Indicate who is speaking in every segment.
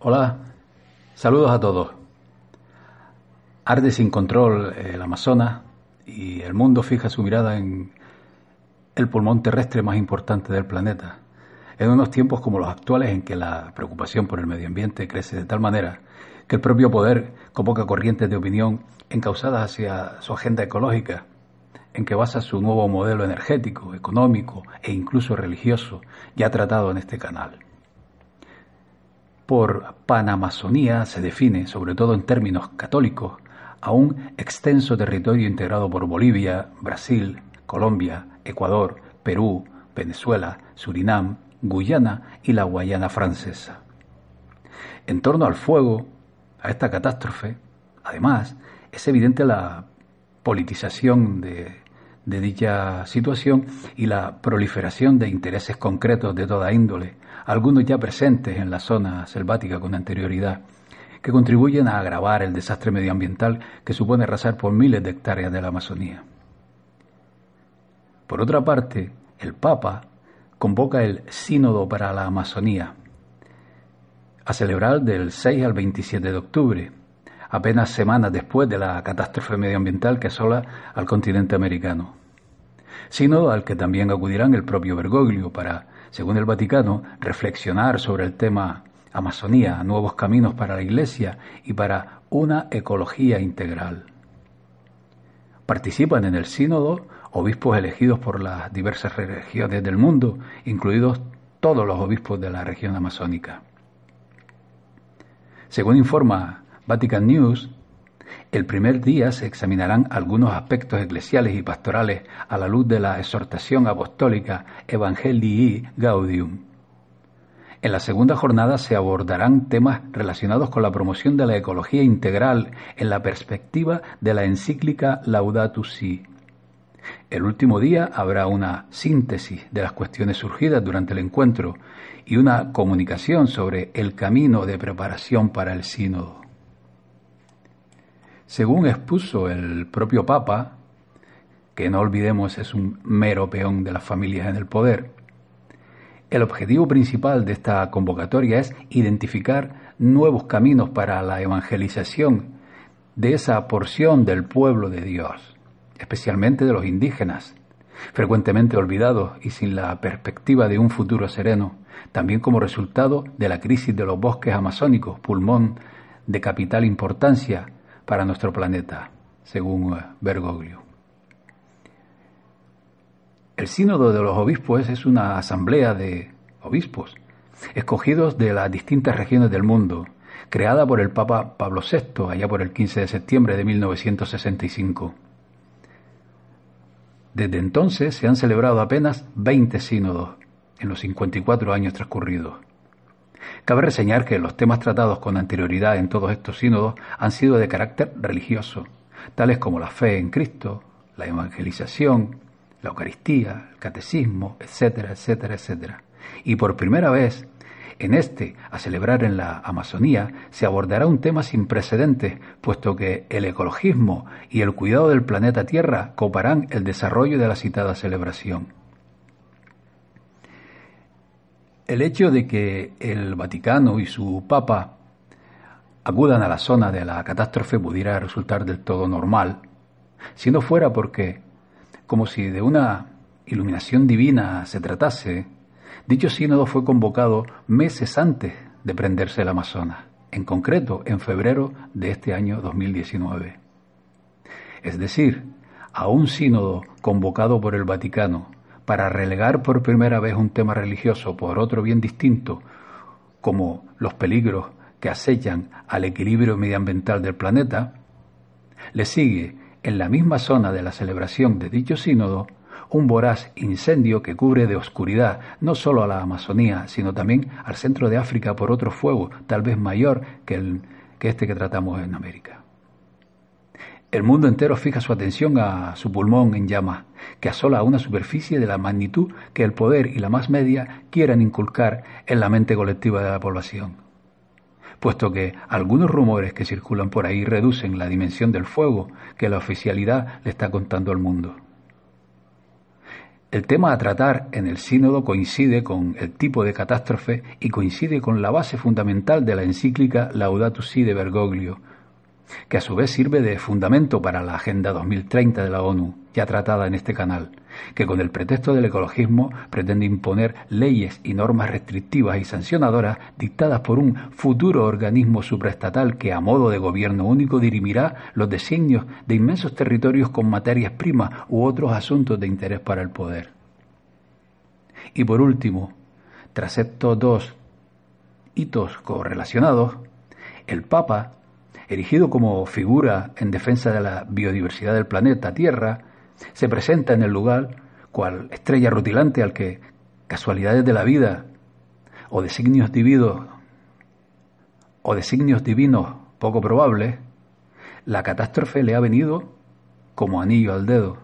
Speaker 1: Hola, saludos a todos. Arde sin control el Amazonas y el mundo fija su mirada en el pulmón terrestre más importante del planeta. En unos tiempos como los actuales en que la preocupación por el medio ambiente crece de tal manera que el propio poder convoca corrientes de opinión encausadas hacia su agenda ecológica, en que basa su nuevo modelo energético, económico e incluso religioso, ya tratado en este canal. Por Panamazonía se define, sobre todo en términos católicos, a un extenso territorio integrado por Bolivia, Brasil, Colombia, Ecuador, Perú, Venezuela, Surinam, Guyana y la Guayana francesa. En torno al fuego, a esta catástrofe, además, es evidente la politización de, de dicha situación y la proliferación de intereses concretos de toda índole, algunos ya presentes en la zona selvática con anterioridad, que contribuyen a agravar el desastre medioambiental que supone arrasar por miles de hectáreas de la Amazonía. Por otra parte, el Papa convoca el Sínodo para la Amazonía a celebrar del 6 al 27 de octubre, apenas semanas después de la catástrofe medioambiental que asola al continente americano. Sínodo al que también acudirán el propio Bergoglio para, según el Vaticano, reflexionar sobre el tema Amazonía, nuevos caminos para la Iglesia y para una ecología integral. Participan en el sínodo obispos elegidos por las diversas regiones del mundo, incluidos todos los obispos de la región amazónica. Según informa Vatican News, el primer día se examinarán algunos aspectos eclesiales y pastorales a la luz de la exhortación apostólica Evangelii Gaudium. En la segunda jornada se abordarán temas relacionados con la promoción de la ecología integral en la perspectiva de la encíclica Laudato Si. El último día habrá una síntesis de las cuestiones surgidas durante el encuentro y una comunicación sobre el camino de preparación para el sínodo. Según expuso el propio Papa, que no olvidemos es un mero peón de las familias en el poder, el objetivo principal de esta convocatoria es identificar nuevos caminos para la evangelización de esa porción del pueblo de Dios, especialmente de los indígenas, frecuentemente olvidados y sin la perspectiva de un futuro sereno, también como resultado de la crisis de los bosques amazónicos, pulmón de capital importancia para nuestro planeta, según eh, Bergoglio. El sínodo de los obispos es una asamblea de obispos, escogidos de las distintas regiones del mundo, creada por el Papa Pablo VI allá por el 15 de septiembre de 1965. Desde entonces se han celebrado apenas 20 sínodos en los 54 años transcurridos. Cabe reseñar que los temas tratados con anterioridad en todos estos sínodos han sido de carácter religioso, tales como la fe en Cristo, la evangelización, la Eucaristía, el catecismo, etcétera, etcétera, etcétera. Y por primera vez, en este, a celebrar en la Amazonía, se abordará un tema sin precedentes, puesto que el ecologismo y el cuidado del planeta Tierra coparán el desarrollo de la citada celebración. El hecho de que el Vaticano y su Papa acudan a la zona de la catástrofe pudiera resultar del todo normal, si no fuera porque como si de una iluminación divina se tratase, dicho sínodo fue convocado meses antes de prenderse el Amazonas, en concreto en febrero de este año 2019. Es decir, a un sínodo convocado por el Vaticano para relegar por primera vez un tema religioso por otro bien distinto, como los peligros que acechan al equilibrio medioambiental del planeta, le sigue en la misma zona de la celebración de dicho sínodo, un voraz incendio que cubre de oscuridad no solo a la Amazonía, sino también al centro de África por otro fuego, tal vez mayor que, el, que este que tratamos en América. El mundo entero fija su atención a su pulmón en llamas, que asola una superficie de la magnitud que el poder y la más media quieran inculcar en la mente colectiva de la población puesto que algunos rumores que circulan por ahí reducen la dimensión del fuego que la oficialidad le está contando al mundo. El tema a tratar en el sínodo coincide con el tipo de catástrofe y coincide con la base fundamental de la encíclica Laudato Si de Bergoglio, que a su vez sirve de fundamento para la Agenda 2030 de la ONU, ya tratada en este canal, que con el pretexto del ecologismo pretende imponer leyes y normas restrictivas y sancionadoras dictadas por un futuro organismo supraestatal que a modo de gobierno único dirimirá los designios de inmensos territorios con materias primas u otros asuntos de interés para el poder. Y por último, tras estos dos hitos correlacionados, el Papa erigido como figura en defensa de la biodiversidad del planeta Tierra, se presenta en el lugar cual estrella rutilante al que casualidades de la vida o designios divinos o designios divinos poco probables, la catástrofe le ha venido como anillo al dedo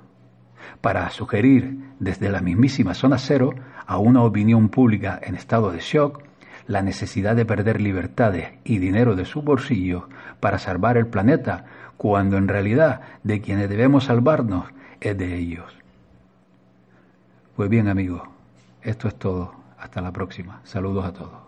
Speaker 1: para sugerir desde la mismísima zona cero a una opinión pública en estado de shock la necesidad de perder libertades y dinero de su bolsillo para salvar el planeta, cuando en realidad de quienes debemos salvarnos es de ellos. Pues bien amigos, esto es todo. Hasta la próxima. Saludos a todos.